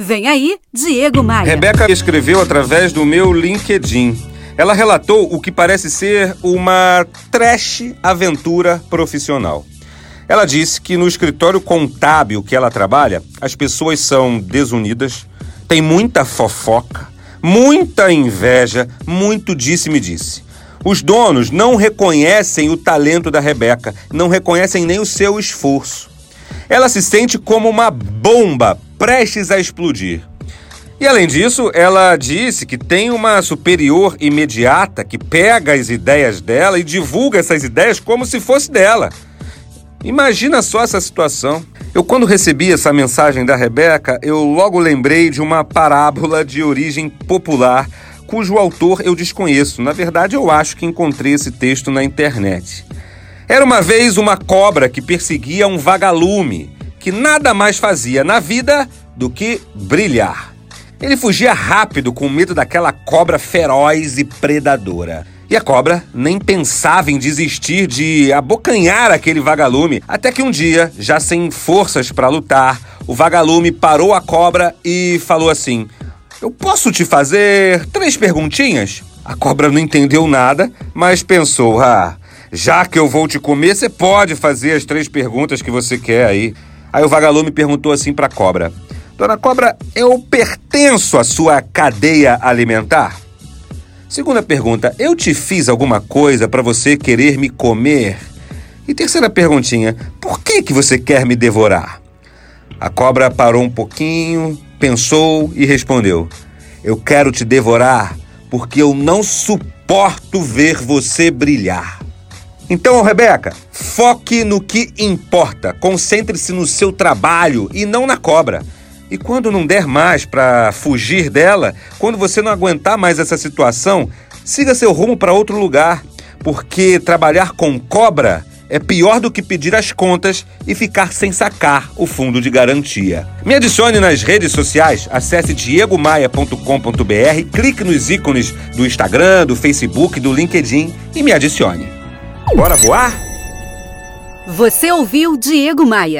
Vem aí, Diego Maia. Rebeca escreveu através do meu LinkedIn. Ela relatou o que parece ser uma trash aventura profissional. Ela disse que no escritório contábil que ela trabalha, as pessoas são desunidas, tem muita fofoca, muita inveja, muito disse-me-disse. Os donos não reconhecem o talento da Rebeca, não reconhecem nem o seu esforço. Ela se sente como uma bomba prestes a explodir. E além disso, ela disse que tem uma superior imediata que pega as ideias dela e divulga essas ideias como se fosse dela. Imagina só essa situação. Eu, quando recebi essa mensagem da Rebeca, eu logo lembrei de uma parábola de origem popular, cujo autor eu desconheço. Na verdade, eu acho que encontrei esse texto na internet. Era uma vez uma cobra que perseguia um vagalume que nada mais fazia na vida do que brilhar. Ele fugia rápido com medo daquela cobra feroz e predadora. E a cobra nem pensava em desistir de abocanhar aquele vagalume, até que um dia, já sem forças para lutar, o vagalume parou a cobra e falou assim: Eu posso te fazer três perguntinhas? A cobra não entendeu nada, mas pensou: Ah, já que eu vou te comer, você pode fazer as três perguntas que você quer aí. Aí o vagalume perguntou assim para a cobra: Dona Cobra, eu pertenço à sua cadeia alimentar? Segunda pergunta: Eu te fiz alguma coisa para você querer me comer? E terceira perguntinha: Por que que você quer me devorar? A cobra parou um pouquinho, pensou e respondeu: Eu quero te devorar porque eu não suporto ver você brilhar. Então, Rebeca, foque no que importa. Concentre-se no seu trabalho e não na cobra. E quando não der mais para fugir dela, quando você não aguentar mais essa situação, siga seu rumo para outro lugar, porque trabalhar com cobra é pior do que pedir as contas e ficar sem sacar o fundo de garantia. Me adicione nas redes sociais, acesse diegomaia.com.br, clique nos ícones do Instagram, do Facebook, do LinkedIn e me adicione. Bora voar? Você ouviu Diego Maia.